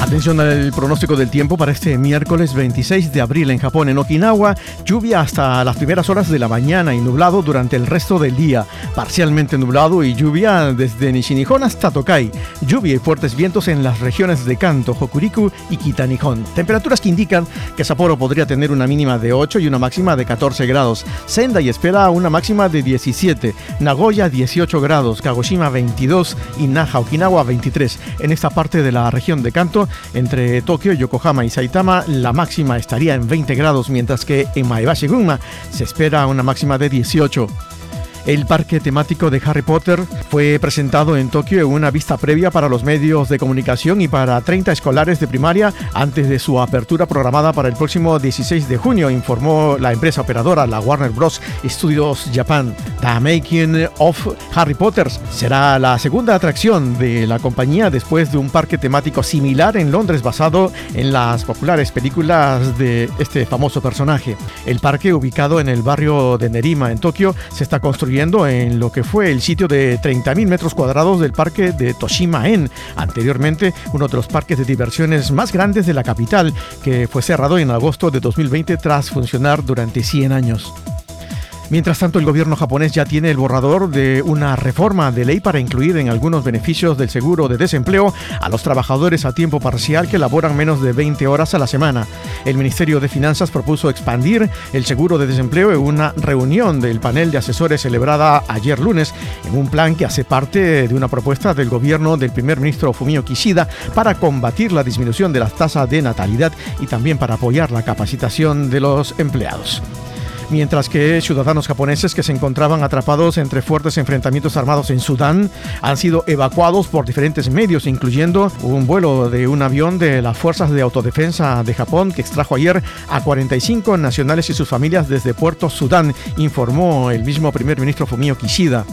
Atención al pronóstico del tiempo para este miércoles 26 de abril en Japón. En Okinawa, lluvia hasta las primeras horas de la mañana y nublado durante el resto del día. Parcialmente nublado y lluvia desde Nishinihon hasta Tokai. Lluvia y fuertes vientos en las regiones de Kanto, Hokuriku y Kitanihon. Temperaturas que indican que Sapporo podría tener una mínima de 8 y una máxima de 14 grados. Sendai espera una máxima de 17. Nagoya 18 grados. Kagoshima 22 y Naha, Okinawa 23. En esta parte de la región de Kanto entre Tokio, Yokohama y Saitama la máxima estaría en 20 grados, mientras que en Maebashi-gunma se espera una máxima de 18. El parque temático de Harry Potter fue presentado en Tokio en una vista previa para los medios de comunicación y para 30 escolares de primaria antes de su apertura programada para el próximo 16 de junio, informó la empresa operadora, la Warner Bros. Studios Japan. The Making of Harry Potter será la segunda atracción de la compañía después de un parque temático similar en Londres basado en las populares películas de este famoso personaje. El parque, ubicado en el barrio de Nerima, en Tokio, se está construyendo en lo que fue el sitio de 30.000 metros cuadrados del parque de Toshima-en, anteriormente uno de los parques de diversiones más grandes de la capital, que fue cerrado en agosto de 2020 tras funcionar durante 100 años. Mientras tanto, el gobierno japonés ya tiene el borrador de una reforma de ley para incluir en algunos beneficios del seguro de desempleo a los trabajadores a tiempo parcial que laboran menos de 20 horas a la semana. El Ministerio de Finanzas propuso expandir el seguro de desempleo en una reunión del panel de asesores celebrada ayer lunes en un plan que hace parte de una propuesta del gobierno del primer ministro Fumio Kishida para combatir la disminución de las tasas de natalidad y también para apoyar la capacitación de los empleados mientras que ciudadanos japoneses que se encontraban atrapados entre fuertes enfrentamientos armados en Sudán han sido evacuados por diferentes medios, incluyendo un vuelo de un avión de las Fuerzas de Autodefensa de Japón que extrajo ayer a 45 nacionales y sus familias desde Puerto Sudán, informó el mismo primer ministro Fumio Kishida.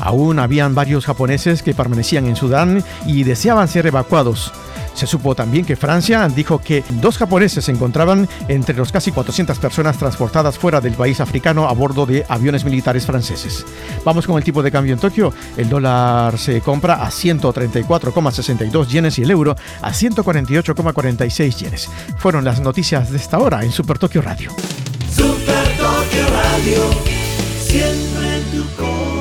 Aún habían varios japoneses que permanecían en Sudán y deseaban ser evacuados. Se supo también que Francia dijo que dos japoneses se encontraban entre los casi 400 personas transportadas fuera del país africano a bordo de aviones militares franceses. Vamos con el tipo de cambio en Tokio. El dólar se compra a 134,62 yenes y el euro a 148,46 yenes. Fueron las noticias de esta hora en Super Tokio Radio. Super Tokio Radio, siempre tu